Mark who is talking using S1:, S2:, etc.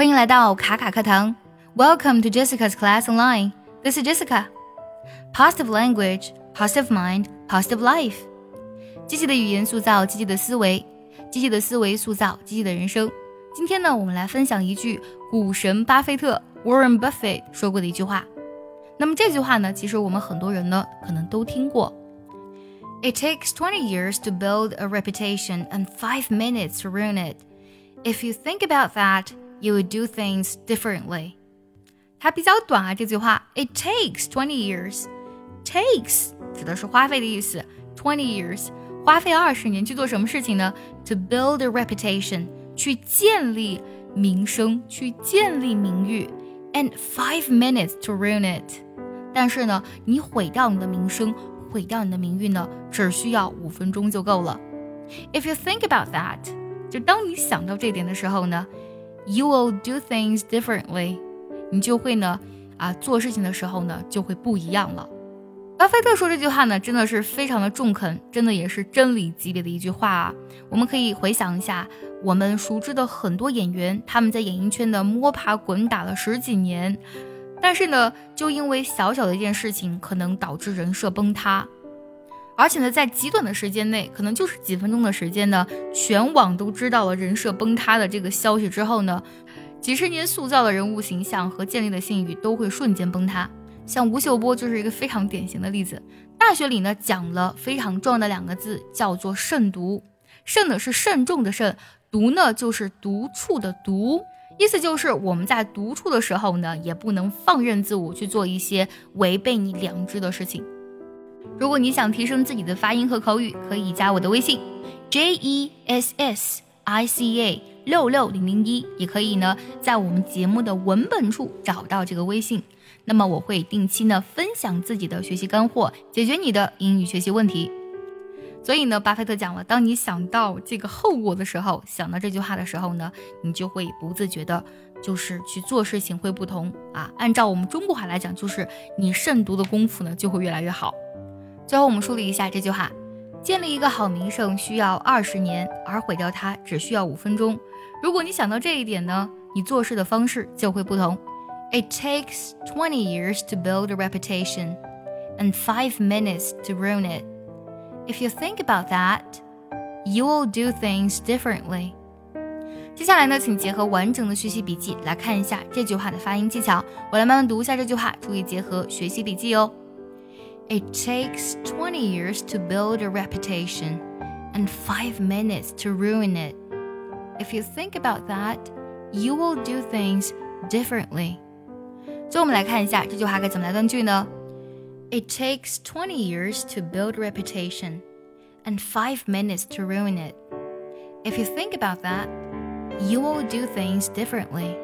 S1: 欢迎来到卡卡课堂，Welcome to Jessica's class online. This is Jessica. Positive language, positive mind, positive life. 积极的语言塑造积极的思维，积极的思维塑造积极的人生。今天呢，我们来分享一句股神巴菲特 Warren Buffett 说过的一句话。那么这句话呢，其实我们很多人呢可能都听过。It takes twenty years to build a reputation and five minutes to ruin it. If you think about that, you would do things differently. 它比较短啊，这句话。It takes twenty years. Takes 指的是花费的意思。Twenty years 花费二十年去做什么事情呢？To build a reputation 去建立名声，去建立名誉。And five minutes to ruin it. 但是呢，你毁掉你的名声，毁掉你的名誉呢，只需要五分钟就够了。If you think about that，就当你想到这点的时候呢 ，you will do things differently，你就会呢，啊，做事情的时候呢，就会不一样了。巴菲特说这句话呢，真的是非常的中肯，真的也是真理级别的一句话啊。我们可以回想一下，我们熟知的很多演员，他们在演艺圈的摸爬滚打了十几年。但是呢，就因为小小的一件事情，可能导致人设崩塌，而且呢，在极短的时间内，可能就是几分钟的时间呢，全网都知道了人设崩塌的这个消息之后呢，几十年塑造的人物形象和建立的信誉都会瞬间崩塌。像吴秀波就是一个非常典型的例子。大学里呢，讲了非常重要的两个字，叫做慎独。慎呢是慎重的慎，独呢就是独处的独。意思就是，我们在独处的时候呢，也不能放任自我去做一些违背你良知的事情。如果你想提升自己的发音和口语，可以加我的微信 j e s s i c a 六六零零一，也可以呢在我们节目的文本处找到这个微信。那么我会定期呢分享自己的学习干货，解决你的英语学习问题。所以呢，巴菲特讲了，当你想到这个后果的时候，想到这句话的时候呢，你就会不自觉的，就是去做事情会不同啊。按照我们中国话来讲，就是你慎独的功夫呢就会越来越好。最后我们梳理一下这句话：建立一个好名声需要二十年，而毁掉它只需要五分钟。如果你想到这一点呢，你做事的方式就会不同。It takes twenty years to build a reputation, and five minutes to ruin it. If you think about that, you will do things differently. 接下来呢，请结合完整的学习笔记来看一下这句话的发音技巧。我来慢慢读一下这句话，注意结合学习笔记哦。It takes twenty years to build a reputation, and five minutes to ruin it. If you think about that, you will do things differently. 最后我们来看一下这句话该怎么来断句呢？it takes 20 years to build a reputation and 5 minutes to ruin it. If you think about that, you will do things differently.